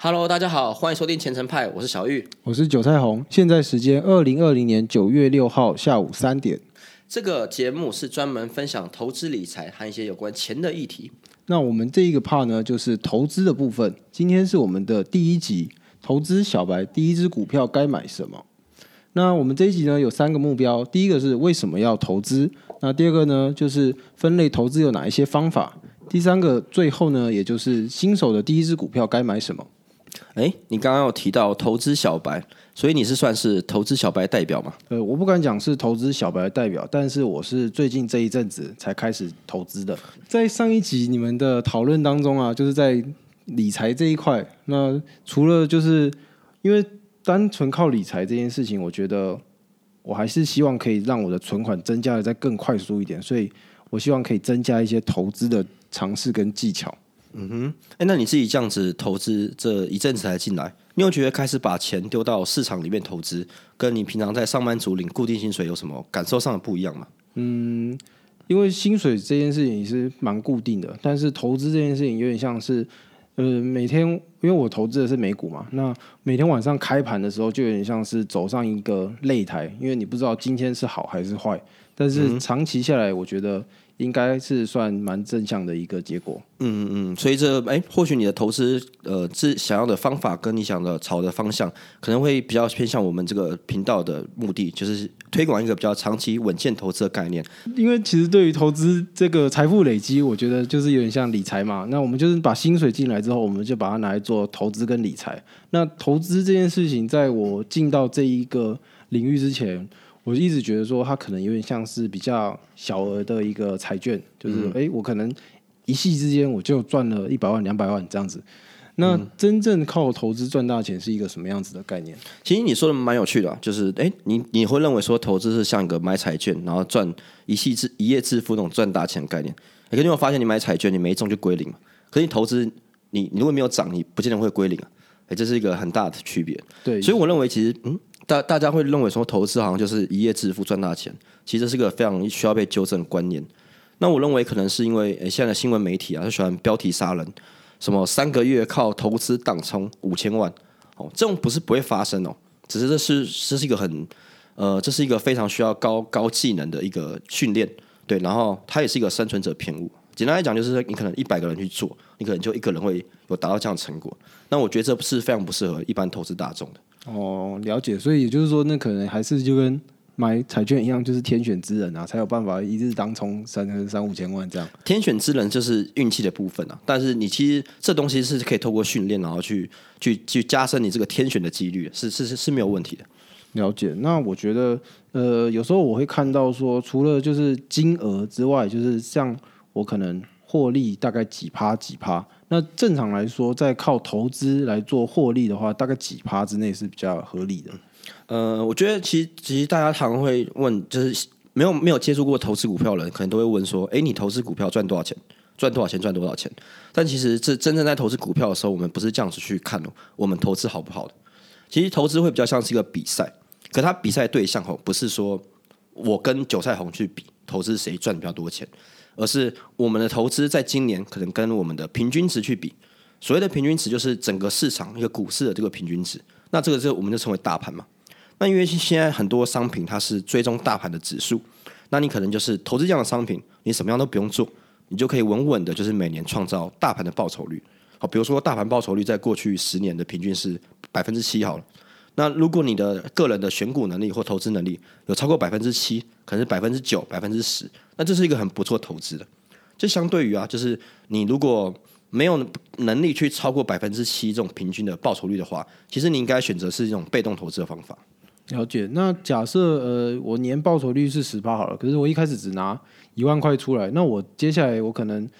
Hello，大家好，欢迎收听前程派，我是小玉。我是韭菜红，现在时间二零二零年九月六号下午三点。这个节目是专门分享投资理财和一些有关钱的议题。那我们这一个 part 呢，就是投资的部分。今天是我们的第一集，投资小白第一只股票该买什么？那我们这一集呢有三个目标，第一个是为什么要投资？那第二个呢就是分类投资有哪一些方法？第三个最后呢，也就是新手的第一只股票该买什么？哎，你刚刚有提到投资小白，所以你是算是投资小白代表吗？呃，我不敢讲是投资小白代表，但是我是最近这一阵子才开始投资的。在上一集你们的讨论当中啊，就是在理财这一块，那除了就是因为单纯靠理财这件事情，我觉得我还是希望可以让我的存款增加的再更快速一点，所以我希望可以增加一些投资的尝试跟技巧。嗯哼，哎，那你自己这样子投资这一阵子才进来，你有觉得开始把钱丢到市场里面投资，跟你平常在上班族领固定薪水有什么感受上的不一样吗？嗯，因为薪水这件事情也是蛮固定的，但是投资这件事情有点像是，呃，每天因为我投资的是美股嘛，那每天晚上开盘的时候就有点像是走上一个擂台，因为你不知道今天是好还是坏，但是长期下来，我觉得。应该是算蛮正向的一个结果。嗯嗯嗯，所以这哎，或许你的投资呃，是想要的方法跟你想的朝的方向，可能会比较偏向我们这个频道的目的，就是推广一个比较长期稳健投资的概念。因为其实对于投资这个财富累积，我觉得就是有点像理财嘛。那我们就是把薪水进来之后，我们就把它拿来做投资跟理财。那投资这件事情，在我进到这一个领域之前。我一直觉得说，它可能有点像是比较小额的一个彩券，就是哎，我可能一夕之间我就赚了一百万、两百万这样子。那真正靠投资赚大钱是一个什么样子的概念？其实你说的蛮有趣的，就是哎，你你会认为说投资是像一个买彩券，然后赚一夕致一夜致富那种赚大钱的概念。可是你有发现，你买彩券你没中就归零嘛？可是你投资，你你如果没有涨，你不见得会归零啊。哎，这是一个很大的区别。对，所以我认为其实嗯。大大家会认为说投资好像就是一夜致富赚大钱，其实是个非常需要被纠正的观念。那我认为可能是因为现在的新闻媒体啊，他喜欢标题杀人，什么三个月靠投资当冲五千万哦，这种不是不会发生哦，只是这是这是一个很呃，这是一个非常需要高高技能的一个训练，对，然后它也是一个生存者偏误。简单来讲，就是你可能一百个人去做，你可能就一个人会有达到这样的成果。那我觉得这是非常不适合一般投资大众的。哦，了解，所以也就是说，那可能还是就跟买彩券一样，就是天选之人啊，才有办法一日当冲三三五千万这样。天选之人就是运气的部分啊，但是你其实这东西是可以透过训练，然后去去去加深你这个天选的几率，是是是是没有问题的。了解，那我觉得，呃，有时候我会看到说，除了就是金额之外，就是像我可能获利大概几趴几趴。那正常来说，在靠投资来做获利的话，大概几趴之内是比较合理的。呃，我觉得其实其实大家常会问，就是没有没有接触过投资股票的人，可能都会问说：，哎，你投资股票赚多少钱？赚多少钱？赚多少钱？但其实这真正在投资股票的时候，我们不是这样子去看哦，我们投资好不好的？其实投资会比较像是一个比赛，可他比赛对象哦，不是说我跟韭菜红去比投资谁赚比较多钱。而是我们的投资在今年可能跟我们的平均值去比，所谓的平均值就是整个市场一个股市的这个平均值。那这个就我们就称为大盘嘛。那因为现在很多商品它是追踪大盘的指数，那你可能就是投资这样的商品，你什么样都不用做，你就可以稳稳的，就是每年创造大盘的报酬率。好，比如说大盘报酬率在过去十年的平均是百分之七好了。那如果你的个人的选股能力或投资能力有超过百分之七，可能是百分之九、百分之十，那这是一个很不错投资的。就相对于啊，就是你如果没有能力去超过百分之七这种平均的报酬率的话，其实你应该选择是一种被动投资的方法。了解。那假设呃，我年报酬率是十八好了，可是我一开始只拿一万块出来，那我接下来我可能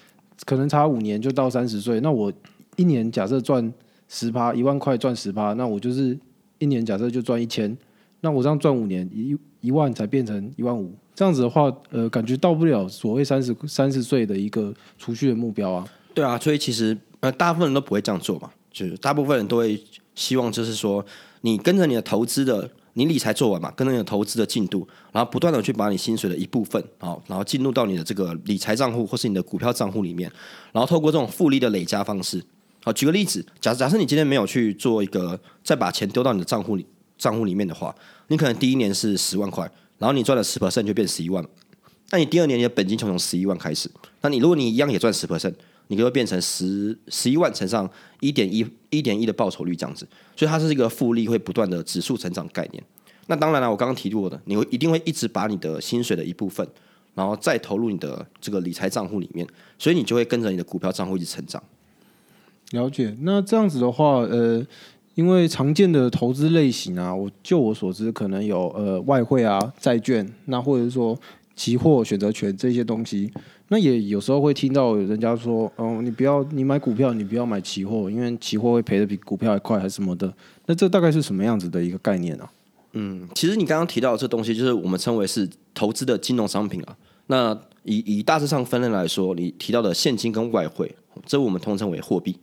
可能差五年就到三十岁，那我一年假设赚十趴，一万块赚十趴，那我就是。一年假设就赚一千，那我这样赚五年一一万才变成一万五，这样子的话，呃，感觉到不了所谓三十三十岁的一个储蓄的目标啊。对啊，所以其实呃，大部分人都不会这样做嘛，就是大部分人都会希望就是说，你跟着你的投资的，你理财做完嘛，跟着你的投资的进度，然后不断的去把你薪水的一部分，好，然后进入到你的这个理财账户或是你的股票账户里面，然后透过这种复利的累加方式。好，举个例子，假假设你今天没有去做一个再把钱丢到你的账户里账户里面的话，你可能第一年是十万块，然后你赚了十 percent 就变十一万，那你第二年你的本金就从十一万开始，那你如果你一样也赚十 percent，你就会变成十十一万乘上一点一一点一的报酬率这样子，所以它是一个复利会不断的指数成长概念。那当然了，我刚刚提过的，你会一定会一直把你的薪水的一部分，然后再投入你的这个理财账户里面，所以你就会跟着你的股票账户一直成长。了解，那这样子的话，呃，因为常见的投资类型啊，我就我所知，可能有呃外汇啊、债券，那或者是说期货、选择权这些东西。那也有时候会听到人家说，哦，你不要你买股票，你不要买期货，因为期货会赔的比股票还快，还是什么的。那这大概是什么样子的一个概念呢？嗯，其实你刚刚提到这东西，就是我们称为是投资的金融商品啊。那以以大致上分类来说，你提到的现金跟外汇，这我们通称为货币。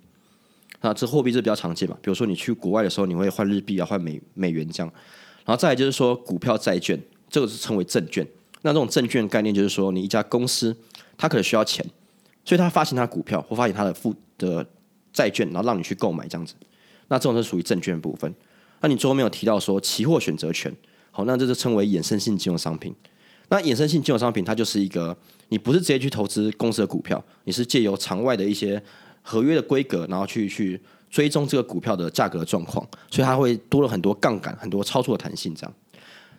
那这货币是比较常见嘛？比如说你去国外的时候，你会换日币啊，换美美元这样。然后再来就是说股票、债券，这个是称为证券。那这种证券概念就是说，你一家公司它可能需要钱，所以它发行它的股票或发行它的负的债券，然后让你去购买这样子。那这种是属于证券部分。那你最后没有提到说期货选择权，好，那这就称为衍生性金融商品。那衍生性金融商品它就是一个，你不是直接去投资公司的股票，你是借由场外的一些。合约的规格，然后去去追踪这个股票的价格状况，所以它会多了很多杠杆，很多操作的弹性。这样，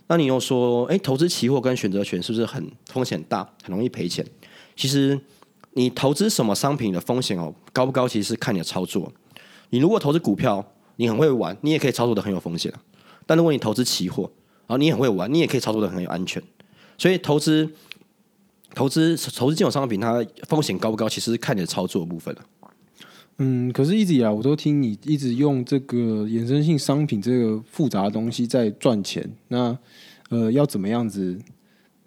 那你又说，哎，投资期货跟选择权是不是很风险大，很容易赔钱？其实，你投资什么商品的风险哦高不高，其实是看你的操作。你如果投资股票，你很会玩，你也可以操作的很有风险但如果你投资期货，然后你很会玩，你也可以操作的很有安全。所以，投资投资投资这种商品，它风险高不高，其实是看你的操作部分了。嗯，可是一直以来我都听你一直用这个衍生性商品这个复杂的东西在赚钱。那呃，要怎么样子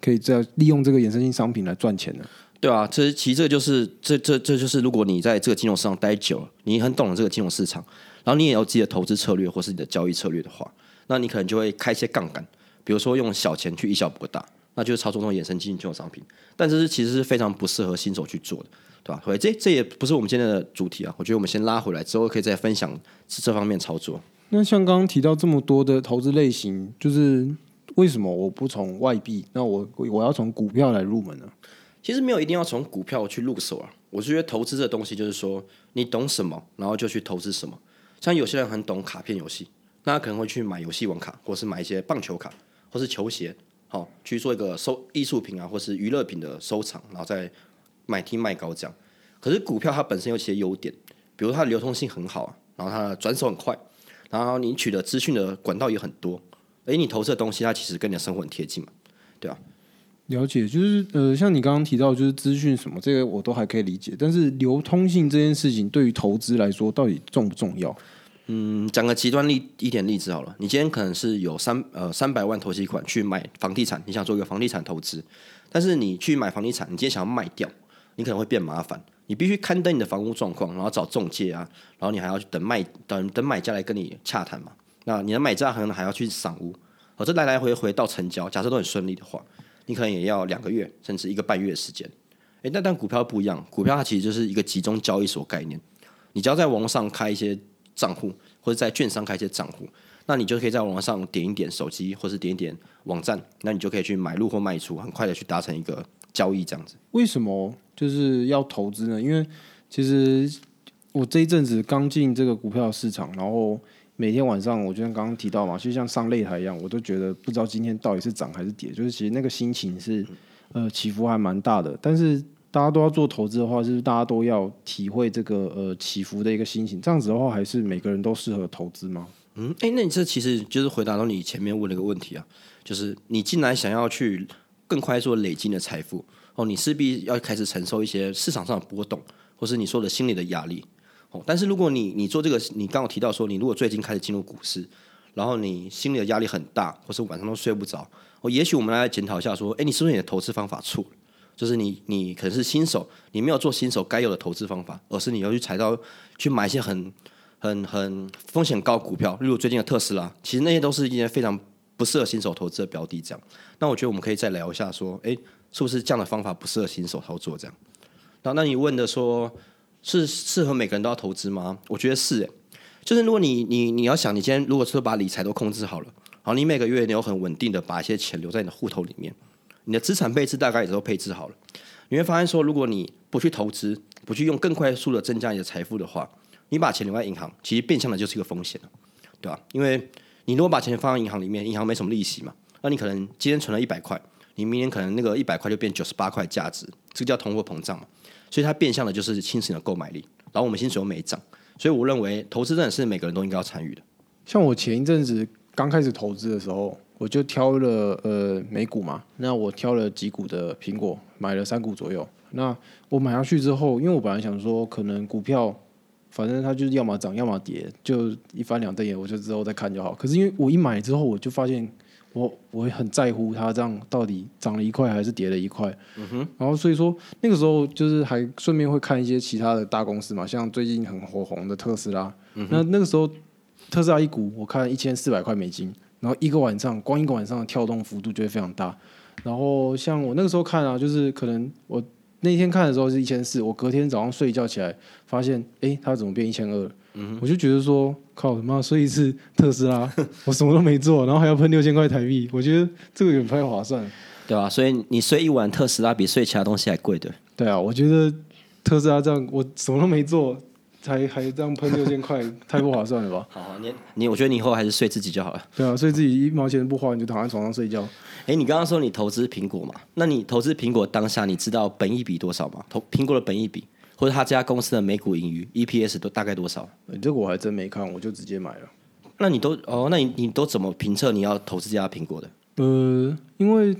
可以再利用这个衍生性商品来赚钱呢？对啊，这其实这就是这这这就是如果你在这个金融市场待久了，你很懂了这个金融市场，然后你也有自己的投资策略或是你的交易策略的话，那你可能就会开一些杠杆，比如说用小钱去以小博大，那就是操作这种衍生性金融商品。但这是其实是非常不适合新手去做的。对吧？所以这这也不是我们今天的主题啊。我觉得我们先拉回来之后，可以再分享这方面操作。那像刚刚提到这么多的投资类型，就是为什么我不从外币？那我我要从股票来入门呢？其实没有一定要从股票去入手啊。我是觉得投资这东西就是说，你懂什么，然后就去投资什么。像有些人很懂卡片游戏，那他可能会去买游戏王卡，或是买一些棒球卡，或是球鞋，好去做一个收艺术品啊，或是娱乐品的收藏，然后再。买低卖高这样，可是股票它本身有些优点，比如它的流通性很好啊，然后它的转手很快，然后你取得资讯的管道也很多，哎，你投资的东西它其实跟你的生活很贴近嘛，对吧？了解，就是呃，像你刚刚提到就是资讯什么，这个我都还可以理解，但是流通性这件事情对于投资来说到底重不重要？嗯，讲个极端例一点例子好了，你今天可能是有三呃三百万投资款去买房地产，你想做一个房地产投资，但是你去买房地产，你今天想要卖掉。你可能会变麻烦，你必须刊登你的房屋状况，然后找中介啊，然后你还要去等卖等等买家来跟你洽谈嘛。那你的买家可能还要去赏屋，哦，这来来回回到成交，假设都很顺利的话，你可能也要两个月甚至一个半月的时间。诶，那但股票不一样，股票它其实就是一个集中交易所概念，你只要在网上开一些账户，或者在券商开一些账户，那你就可以在网上点一点手机，或是点一点网站，那你就可以去买入或卖出，很快的去达成一个交易这样子。为什么？就是要投资呢，因为其实我这一阵子刚进这个股票市场，然后每天晚上，我就像刚刚提到嘛，就像上擂台一样，我都觉得不知道今天到底是涨还是跌，就是其实那个心情是呃起伏还蛮大的。但是大家都要做投资的话，就是大家都要体会这个呃起伏的一个心情。这样子的话，还是每个人都适合投资吗？嗯，哎，那你这其实就是回答到你前面问了一个问题啊，就是你进来想要去更快速累积的财富。哦，你势必要开始承受一些市场上的波动，或是你说的心理的压力。哦，但是如果你你做这个，你刚刚提到说，你如果最近开始进入股市，然后你心里的压力很大，或是晚上都睡不着，哦，也许我们来检讨一下，说，哎，你是不是你的投资方法错了？就是你你可能是新手，你没有做新手该有的投资方法，而是你要去踩到去买一些很很很风险高股票，例如最近的特斯拉，其实那些都是一些非常不适合新手投资的标的。这样，那我觉得我们可以再聊一下，说，哎。是不是这样的方法不适合新手操作？这样，那那你问的说，是适合每个人都要投资吗？我觉得是、欸，就是如果你你你要想，你今天如果说把理财都控制好了，好，你每个月你有很稳定的把一些钱留在你的户头里面，你的资产配置大概也都配置好了，你会发现说，如果你不去投资，不去用更快速的增加你的财富的话，你把钱留在银行，其实变相的就是一个风险了，对吧？因为你如果把钱放在银行里面，银行没什么利息嘛，那你可能今天存了一百块，你明年可能那个一百块就变九十八块价值，这个叫通货膨胀嘛。所以它变相的就是侵蚀你的购买力，然后我们薪水又没涨，所以我认为投资真的是每个人都应该要参与的。像我前一阵子刚开始投资的时候，我就挑了呃美股嘛，那我挑了几股的苹果，买了三股左右。那我买下去之后，因为我本来想说，可能股票反正它就是要么涨要么跌，就一翻两瞪眼，我就之后再看就好。可是因为我一买之后，我就发现我我会很在乎它这样到底涨了一块还是跌了一块。嗯哼。然后所以说那个时候就是还顺便会看一些其他的大公司嘛，像最近很火红的特斯拉。那那个时候特斯拉一股我看一千四百块美金，然后一个晚上光一个晚上的跳动幅度就会非常大。然后像我那个时候看啊，就是可能我那天看的时候是一千四，我隔天早上睡一觉起来发现，哎，它怎么变一千二？我就觉得说，靠他妈睡一次特斯拉，我什么都没做，然后还要喷六千块台币，我觉得这个也不太划算。对吧、所以你睡一晚特斯拉比睡其他东西还贵的。对啊，我觉得特斯拉这样，我什么都没做，才还这样喷六千块，太不划算了吧？好好，你你，我觉得你以后还是睡自己就好了。对啊，所以自己一毛钱不花，你就躺在床上睡觉。哎，你刚刚说你投资苹果嘛？那你投资苹果当下，你知道本益比多少吗？投苹果的本益比，或者他这家公司的每股盈余 EPS 都大概多少？欸这个我还真没看，我就直接买了。那你都哦，那你你都怎么评测你要投资这家苹果的？呃，因为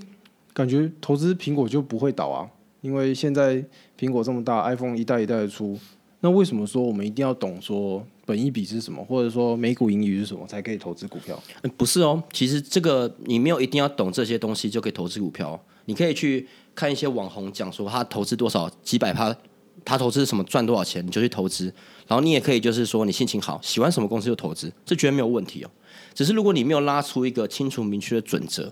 感觉投资苹果就不会倒啊，因为现在苹果这么大，iPhone 一代一代的出，那为什么说我们一定要懂说本益比是什么，或者说每股盈余是什么，才可以投资股票？嗯不是哦，其实这个你没有一定要懂这些东西就可以投资股票、你可以去看一些网红讲说他投资多少几百趴，他投资什么赚多少钱，你就去投资。然后你也可以就是说你心情好，喜欢什么公司就投资，这绝对没有问题哦。只是如果你没有拉出一个清楚明确的准则，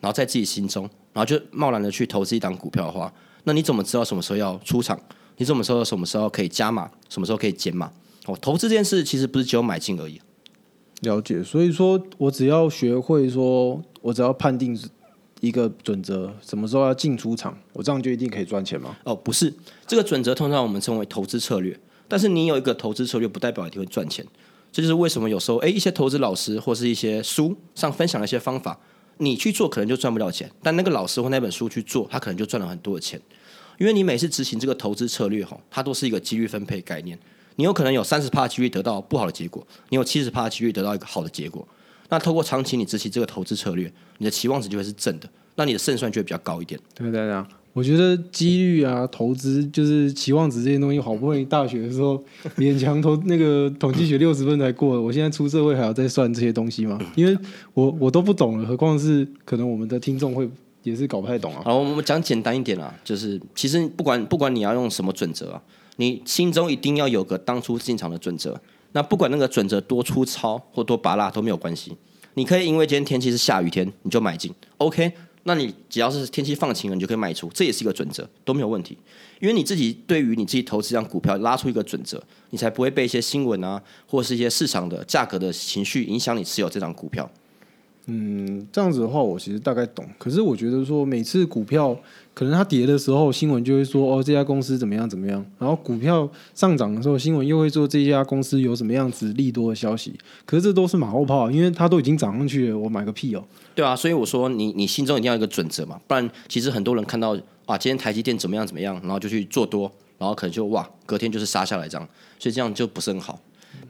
然后在自己心中，然后就贸然的去投资一档股票的话，那你怎么知道什么时候要出场？你怎么时候什么时候可以加码，什么时候可以减码？哦，投资这件事其实不是只有买进而已。了解，所以说我只要学会说，我只要判定一个准则，什么时候要进出场，我这样就一定可以赚钱吗？哦，不是，这个准则通常我们称为投资策略。但是你有一个投资策略，不代表一定会赚钱。这就是为什么有时候，诶，一些投资老师或是一些书上分享的一些方法，你去做可能就赚不了钱，但那个老师或那本书去做，他可能就赚了很多的钱。因为你每次执行这个投资策略，哈，它都是一个几率分配概念。你有可能有三十趴几率得到不好的结果，你有七十趴几率得到一个好的结果。那透过长期你执行这个投资策略，你的期望值就会是正的，那你的胜算就会比较高一点。对对对，我觉得几率啊、投资就是期望值这些东西，好不容易大学的时候勉强投那个统计学六十分才过了，我现在出社会还要再算这些东西吗？因为我我都不懂了，何况是可能我们的听众会也是搞不太懂啊。好，我们讲简单一点啦，就是其实不管不管你要用什么准则啊，你心中一定要有个当初进场的准则。那不管那个准则多粗糙或多拔辣都没有关系，你可以因为今天天气是下雨天你就买进，OK？那你只要是天气放晴了，你就可以卖出，这也是一个准则，都没有问题。因为你自己对于你自己投资这张股票拉出一个准则，你才不会被一些新闻啊，或是一些市场的价格的情绪影响你持有这张股票。嗯，这样子的话，我其实大概懂。可是我觉得说，每次股票可能它跌的时候，新闻就会说哦这家公司怎么样怎么样，然后股票上涨的时候，新闻又会说这家公司有什么样子利多的消息。可是这都是马后炮，因为它都已经涨上去了，我买个屁哦。对啊，所以我说你你心中一定要有一个准则嘛，不然其实很多人看到啊今天台积电怎么样怎么样，然后就去做多，然后可能就哇隔天就是杀下来这样，所以这样就不是很好。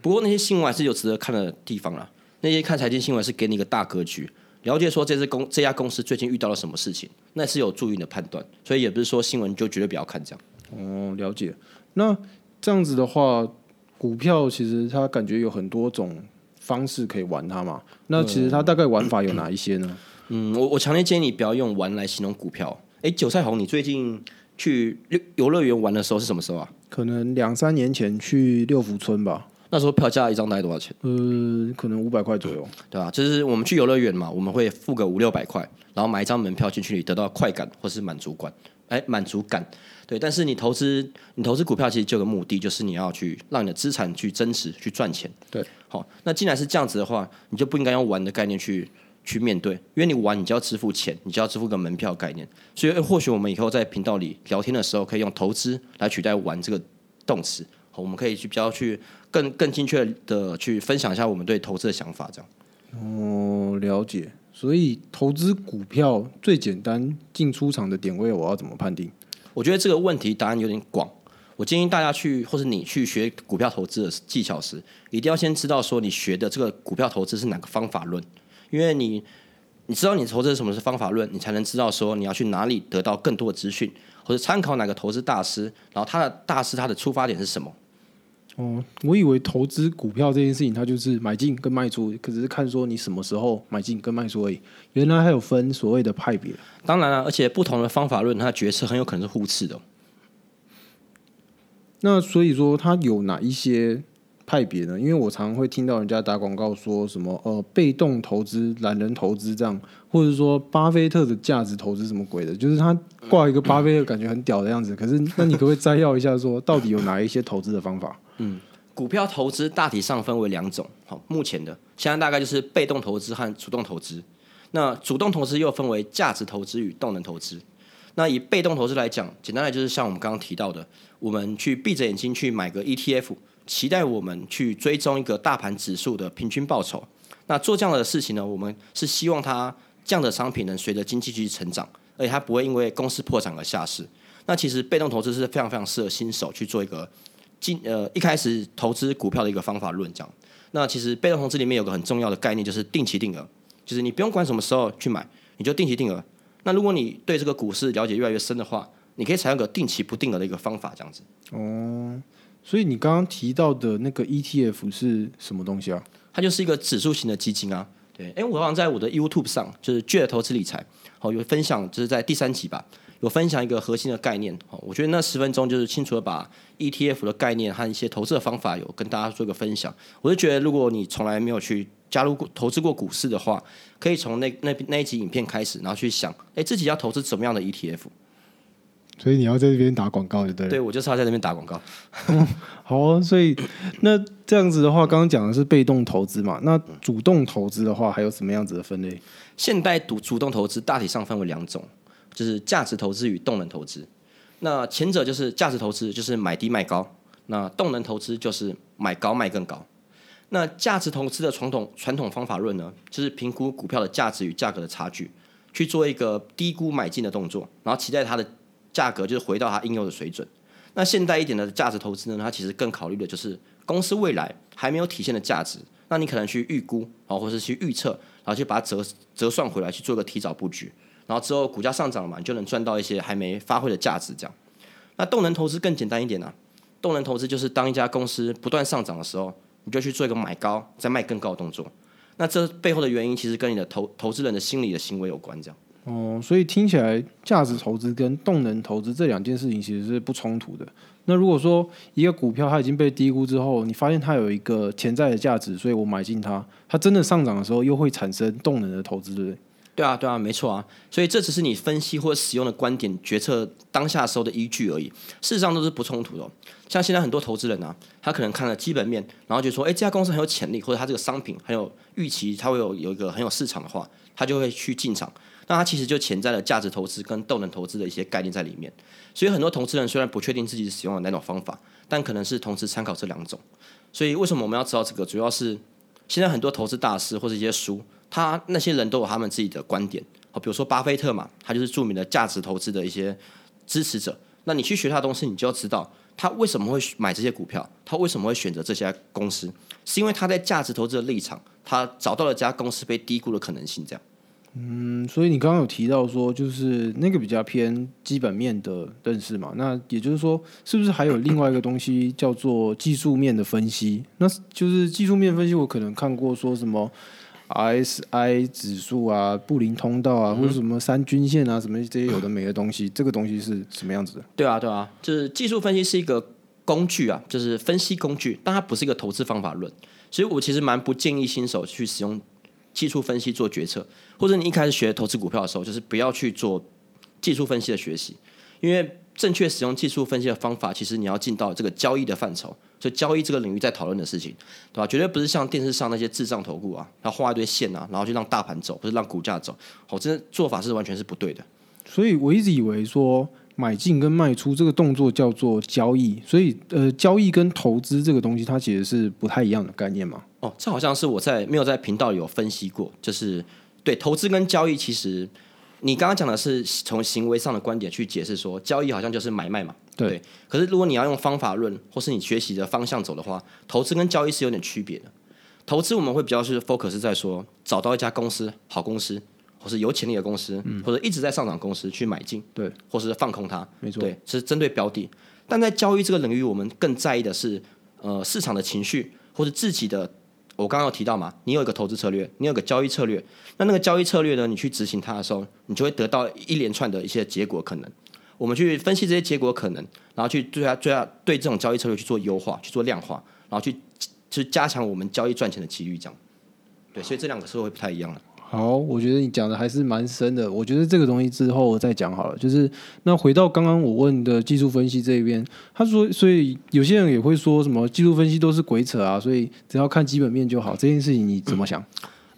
不过那些新闻还是有值得看的地方啦，那些看财经新闻是给你一个大格局，了解说这支公这家公司最近遇到了什么事情，那是有助于你的判断，所以也不是说新闻就绝对不要看这样。哦，了解。那这样子的话，股票其实它感觉有很多种方式可以玩它嘛。那其实它大概玩法有哪一些呢？嗯，我我强烈建议你不要用玩来形容股票。哎，韭菜红，你最近去游游乐园玩的时候是什么时候啊？可能两三年前去六福村吧，那时候票价一张大概多少钱？呃，可能五百块左右。对吧、就是我们去游乐园嘛，我们会付个五六百块，然后买一张门票进去，得到快感或是满足感。哎满足感。对，但是你投资你投资股票其实就有个目的，就是你要去让你的资产去增值、去赚钱。对，好，那既然是这样子的话，你就不应该用玩的概念去去面对，因为你玩你就要支付钱，你就要支付个门票概念。所以或许我们以后在频道里聊天的时候，可以用投资来取代玩这个动词。好，我们可以去比较去更更精确的去分享一下我们对投资的想法，这样。哦，了解。所以投资股票最简单进出场的点位，我要怎么判定？我觉得这个问题答案有点广。我建议大家去，或是你去学股票投资的技巧时，一定要先知道说你学的这个股票投资是哪个方法论，因为你你知道你投资什么是方法论，你才能知道说你要去哪里得到更多的资讯，或者参考哪个投资大师，然后他的大师他的出发点是什么。哦，我以为投资股票这件事情，它就是买进跟卖出，可只是看说你什么时候买进跟卖出而已。原来还有分所谓的派别。当然了、而且不同的方法论，它的决策很有可能是互斥的哦。那所以说，它有哪一些派别呢？因为我常常会听到人家打广告说什么呃被动投资、懒人投资这样，或者说巴菲特的价值投资什么鬼的，就是他挂一个巴菲特，感觉很屌的样子。可是，那你可不可以摘要一下说，到底有哪一些投资的方法？嗯股票投资大体上分为两种，好，目前的现在大概就是被动投资和主动投资。那主动投资又分为价值投资与动能投资。那以被动投资来讲，简单的就是像我们刚刚提到的，我们去闭着眼睛去买个 ETF，期待我们去追踪一个大盘指数的平均报酬。那做这样的事情呢，我们是希望它这样的商品能随着经济继续成长，而且它不会因为公司破产而下市。那其实被动投资是非常非常适合新手去做一个进呃一开始投资股票的一个方法论这样。那其实被动投资里面有个很重要的概念，就是定期定额，就是你不用管什么时候去买，你就定期定额。那如果你对这个股市了解越来越深的话，你可以采用个定期不定额的一个方法，这样子。哦，所以你刚刚提到的那个 ETF 是什么东西啊？它就是一个指数型的基金啊。对，哎，我好像在我的 YouTube 上，就是倔的投资理财，好有分享，就是在第三集吧，有分享一个核心的概念。好，我觉得那十分钟就是清楚的把 ETF 的概念和一些投资的方法有跟大家做一个分享。我就觉得，如果你从来没有去加入过投资过股市的话，可以从那那那一集影片开始，然后去想，哎，自己要投资什么样的 ETF。所以你要在这边打广告，对不对？对，我就是要在这边打广告。好啊，所以那这样子的话，刚刚讲的是被动投资嘛？那主动投资的话，还有什么样子的分类？现代主主动投资大体上分为两种，就是价值投资与动能投资。那前者就是价值投资，就是买低卖高；那动能投资就是买高卖更高。那价值投资的传统传统方法论呢，就是评估股票的价值与价格的差距，去做一个低估买进的动作，然后期待它的价格就是回到它应有的水准。那现代一点的价值投资呢，它其实更考虑的就是公司未来还没有体现的价值，那你可能去预估啊，或是去预测，然后去把它折折算回来，去做个提早布局，然后之后股价上涨了嘛，你就能赚到一些还没发挥的价值。这样，那动能投资更简单一点啊，动能投资就是当一家公司不断上涨的时候，你就去做一个买高再卖更高的动作。那这背后的原因其实跟你的投投资人的心理的行为有关，这样。哦，所以听起来价值投资跟动能投资这两件事情其实是不冲突的。那如果说一个股票它已经被低估之后，你发现它有一个潜在的价值，所以我买进它，它真的上涨的时候又会产生动能的投资，对不对？对啊，对啊，没错啊。所以这只是你分析或使用的观点、决策当下时候的依据而已，事实上都是不冲突的、像现在很多投资人啊，他可能看了基本面，然后就说，哎，这家公司很有潜力，或者他这个商品很有预期，它会有有一个很有市场的话，他就会去进场。那它其实就潜在了价值投资跟动能投资的一些概念在里面。所以很多投资人虽然不确定自己使用的哪种方法，但可能是同时参考这两种。所以为什么我们要知道这个？主要是现在很多投资大师或者一些书，他那些人都有他们自己的观点。好，比如说巴菲特嘛，他就是著名的价值投资的一些支持者。那你去学他的东西，你就要知道他为什么会买这些股票，他为什么会选择这些公司，是因为他在价值投资的立场，他找到了这家公司被低估的可能性。这样。嗯，所以你刚刚有提到说，就是那个比较偏基本面的认识嘛，那也就是说，是不是还有另外一个东西叫做技术面的分析？那就是技术面分析，我可能看过说什么 RSI 指数啊、布林通道啊，或者什么三均线啊，什么这些有的没的东西，这个东西是什么样子的？对啊，对啊，就是技术分析是一个工具啊，就是分析工具，但它不是一个投资方法论，所以我其实蛮不建议新手去使用技术分析做决策，或者你一开始学投资股票的时候，就是不要去做技术分析的学习，因为正确使用技术分析的方法，其实你要进到这个交易的范畴，就交易这个领域在讨论的事情，对吧？绝对不是像电视上那些智障投顾啊，要画一堆线啊，然后就让大盘走，不是让股价走，哦，这做法是完全是不对的。所以我一直以为说买进跟卖出这个动作叫做交易，所以呃，交易跟投资这个东西它其实是不太一样的概念嘛。哦，这好像是我在没有在频道有分析过，就是对投资跟交易，其实你刚刚讲的是从行为上的观点去解释说，交易好像就是买卖嘛。对可是如果你要用方法论，或是你学习的方向走的话，投资跟交易是有点区别的。投资我们会比较是 focus 在说找到一家公司好公司，或是有潜力的公司，或者一直在上涨公司去买进，对，或是放空它。没错。对，是针对标的。但在交易这个领域，我们更在意的是呃市场的情绪，或者自己的。我刚刚有提到嘛，你有一个投资策略，你有个交易策略，那那个交易策略呢，你去执行它的时候，你就会得到一连串的一些结果可能。我们去分析这些结果可能，然后去对它、对它、对这种交易策略去做优化、去做量化，然后去去加强我们交易赚钱的几率，这样。对，所以这两个是会不太一样的。好，我觉得你讲的还是蛮深的。我觉得这个东西之后我再讲好了。就是那回到刚刚我问的技术分析这一边，他说，所以有些人也会说什么技术分析都是鬼扯啊，所以只要看基本面就好。这件事情你怎么想？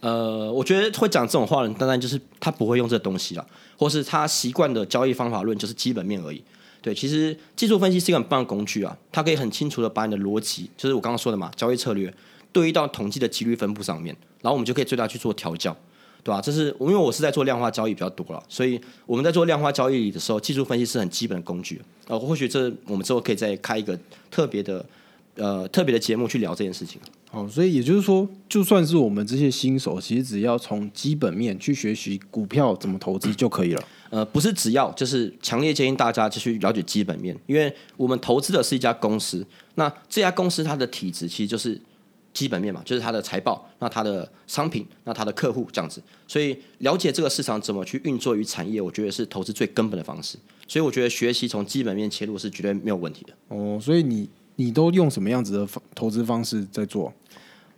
呃，我觉得会讲这种话的人，当然就是他不会用这东西了，或是他习惯的交易方法论就是基本面而已。对，其实技术分析是一个很棒的工具啊，它可以很清楚的把你的逻辑，就是我刚刚说的嘛，交易策略对应到统计的几率分布上面，然后我们就可以最大去做调教。对吧？这是因为我是在做量化交易比较多了，所以我们在做量化交易的时候，技术分析是很基本的工具。呃，或许这我们之后可以再开一个特别的呃特别的节目去聊这件事情。好，所以也就是说，就算是我们这些新手，其实只要从基本面去学习股票怎么投资就可以了。呃，不是只要，就是强烈建议大家就去了解基本面，因为我们投资的是一家公司，那这家公司它的体质其实就是。基本面嘛，就是它的财报，那它的商品，那它的客户这样子，所以了解这个市场怎么去运作于产业，我觉得是投资最根本的方式。所以我觉得学习从基本面切入是绝对没有问题的。哦，所以你你都用什么样子的投资方式在做？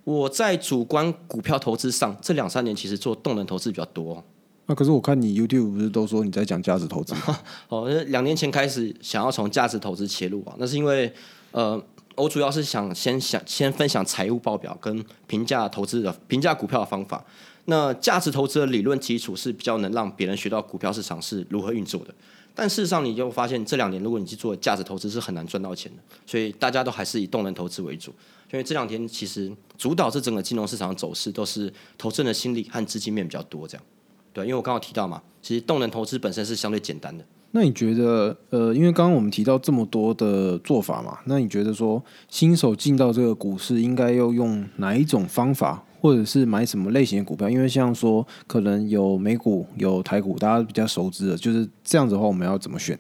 我在主观股票投资上，这两三年其实做动能投资比较多。那可是我看你 YouTube 不是都说你在讲价值投资？哦，两年前开始想要从价值投资切入啊，那是因为呃。我主要是想先想先分享财务报表跟评价投资的评价股票的方法。那价值投资的理论基础是比较能让别人学到股票市场是如何运作的。但事实上，你就发现这两年如果你去做价值投资是很难赚到钱的。所以大家都还是以动能投资为主。因为这两天其实主导这整个金融市场的走势都是投资人的心理和资金面比较多这样。对，因为我刚刚提到嘛，其实动能投资本身是相对简单的。那你觉得，呃，因为刚刚我们提到这么多的做法嘛，那你觉得说新手进到这个股市应该要用哪一种方法，或者是买什么类型的股票？因为像说可能有美股、有台股，大家比较熟知的，就是这样子的话，我们要怎么选？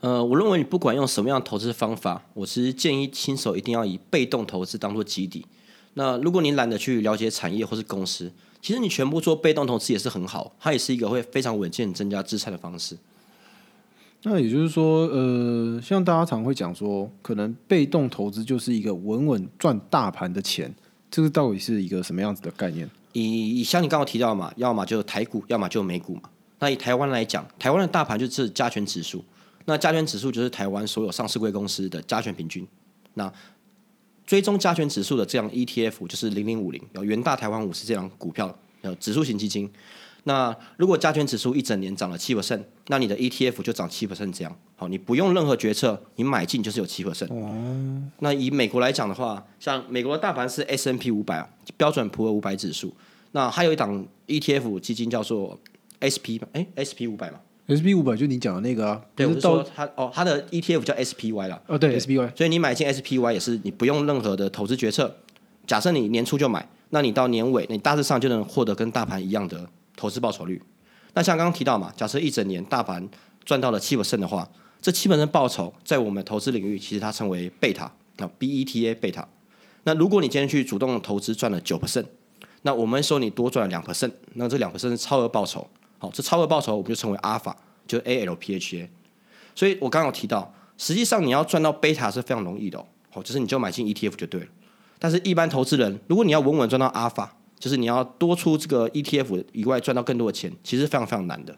呃，我认为你不管用什么样的投资方法，我其实建议新手一定要以被动投资当做基底。那如果你懒得去了解产业或是公司，其实你全部做被动投资也是很好，它也是一个会非常稳健增加资产的方式。那也就是说，呃，像大家常会讲说，可能被动投资就是一个稳稳赚大盘的钱，这个到底是一个什么样子的概念？以以像你刚刚提到嘛，要么就台股，要么就美股嘛。那以台湾来讲，台湾的大盘就是加权指数，那加权指数就是台湾所有上市贵公司的加权平均。那追踪加权指数的这样 ETF 就是零零五零，有元大台湾五十这样股票，呃，指数型基金。那如果加权指数一整年涨了七 percent，那你的 ETF 就涨七 percent 这样。好，你不用任何决策，你买进就是有七 percent。哦。那以美国来讲的话，像美国的大盘是 S N P 五百啊，标准普尔五百指数。那还有一档 ETF 基金叫做 S P 哎 S P 五百嘛？S P 五百就你讲的那个啊？对，我是说它哦，它的 ETF 叫 S P Y 啦。哦，对，S P Y。所以你买进 S P Y 也是你不用任何的投资决策。假设你年初就买，那你到年尾，你大致上就能获得跟大盘一样的投资报酬率。那像刚刚提到嘛，假设一整年大盘赚到了七 percent 的话，这七 percent 报酬在我们投资领域其实它称为贝塔啊，B E T A 贝塔。那如果你今天去主动投资赚了九 percent，那我们说你多赚了两 percent，那这两 percent 是超额报酬。好，这超额报酬我们就称为阿尔法，就 A L P H A。所以我刚刚有提到，实际上你要赚到贝塔是非常容易的，好，就是你就买进 E T F 就对了。但是，一般投资人如果你要稳稳赚到阿尔法，就是你要多出这个 ETF 以外赚到更多的钱，其实非常非常难的。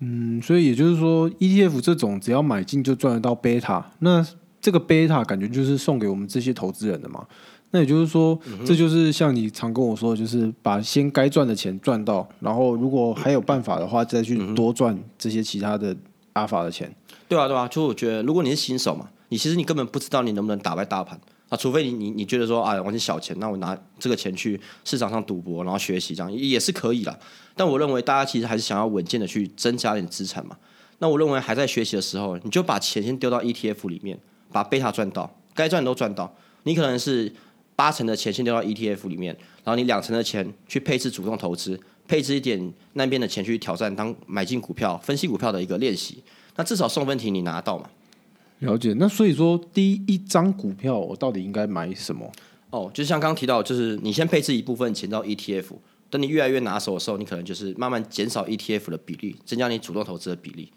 嗯，所以也就是说，ETF 这种只要买进就赚得到贝塔，那这个贝塔感觉就是送给我们这些投资人的嘛。那也就是说，这就是像你常跟我说的，就是把先该赚的钱赚到，然后如果还有办法的话，再去多赚这些其他的阿法的钱。对啊，对啊，就我觉得，如果你是新手嘛，你其实你根本不知道你能不能打败大盘啊，除非你你你觉得说啊，我是小钱，那我拿这个钱去市场上赌博，然后学习这样也是可以啦。但我认为大家其实还是想要稳健的去增加点资产嘛。那我认为还在学习的时候，你就把钱先丢到 ETF 里面，把贝塔赚到，该赚都赚到。你可能是八成的钱先丢到 ETF 里面，然后你两成的钱去配置主动投资，配置一点那边的钱去挑战当买进股票、分析股票的一个练习。那至少送分题你拿到嘛？了解。那所以说，第一张股票我到底应该买什么？哦，就像刚刚提到，就是你先配置一部分钱到 ETF，等你越来越拿手的时候，你可能就是慢慢减少 ETF 的比例，增加你主动投资的比例。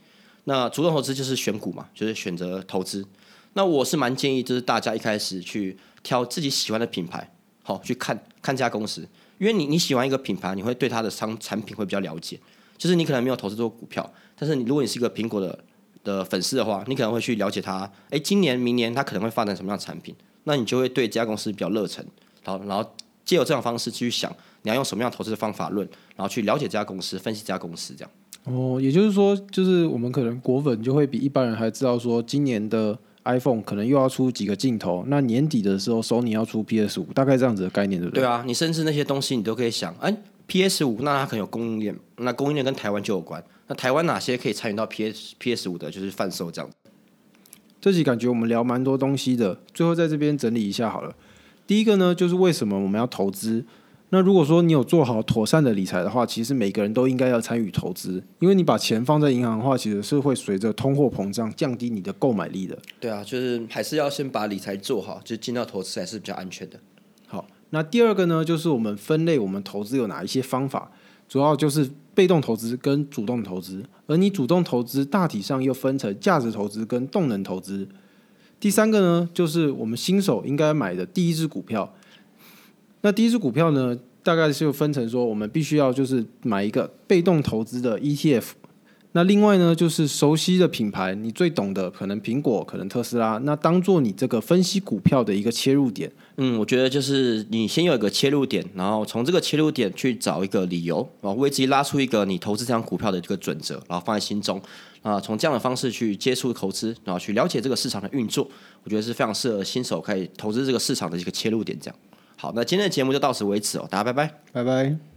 那主动投资就是选股嘛，就是选择投资。那我是蛮建议，就是大家一开始去挑自己喜欢的品牌，好去看看这家公司，因为你你喜欢一个品牌，你会对它的商产品会比较了解。就是你可能没有投资做股票，但是你如果你是一个苹果的。的粉丝的话，你可能会去了解他，哎，今年、明年他可能会发展什么样的产品，那你就会对这家公司比较热忱，然后，然后借由这种方式去想，你要用什么样投资的方法论，然后去了解这家公司，分析这家公司，这样。哦，也就是说，就是我们可能果粉就会比一般人还知道说，今年的 iPhone 可能又要出几个镜头，那年底的时候，Sony 要出 PS 五，大概这样子的概念，对不对？对啊，你甚至那些东西你都可以想，哎，PS 五那它可能有供应链，那供应链跟台湾就有关。那台湾哪些可以参与到 PS PS 五的，就是贩售这样。这集感觉我们聊蛮多东西的，最后在这边整理一下好了。第一个呢，就是为什么我们要投资？那如果说你有做好妥善的理财的话，其实每个人都应该要参与投资，因为你把钱放在银行的话，其实是会随着通货膨胀降低你的购买力的。对啊，就是还是要先把理财做好，就进到投资还是比较安全的。好，那第二个呢，就是我们分类我们投资有哪一些方法。主要就是被动投资跟主动投资，而你主动投资大体上又分成价值投资跟动能投资。第三个呢，就是我们新手应该买的第一只股票。那第一只股票呢，大概是分成说，我们必须要就是买一个被动投资的 ETF。那另外呢，就是熟悉的品牌，你最懂的可能苹果，可能特斯拉，那当做你这个分析股票的一个切入点。嗯，我觉得就是你先有一个切入点，然后从这个切入点去找一个理由，然后为自己拉出一个你投资这张股票的这个准则，然后放在心中啊，从这样的方式去接触投资，然后去了解这个市场的运作，我觉得是非常适合新手可以投资这个市场的一个切入点。这样，好，那今天的节目就到此为止哦，大家拜拜，拜拜。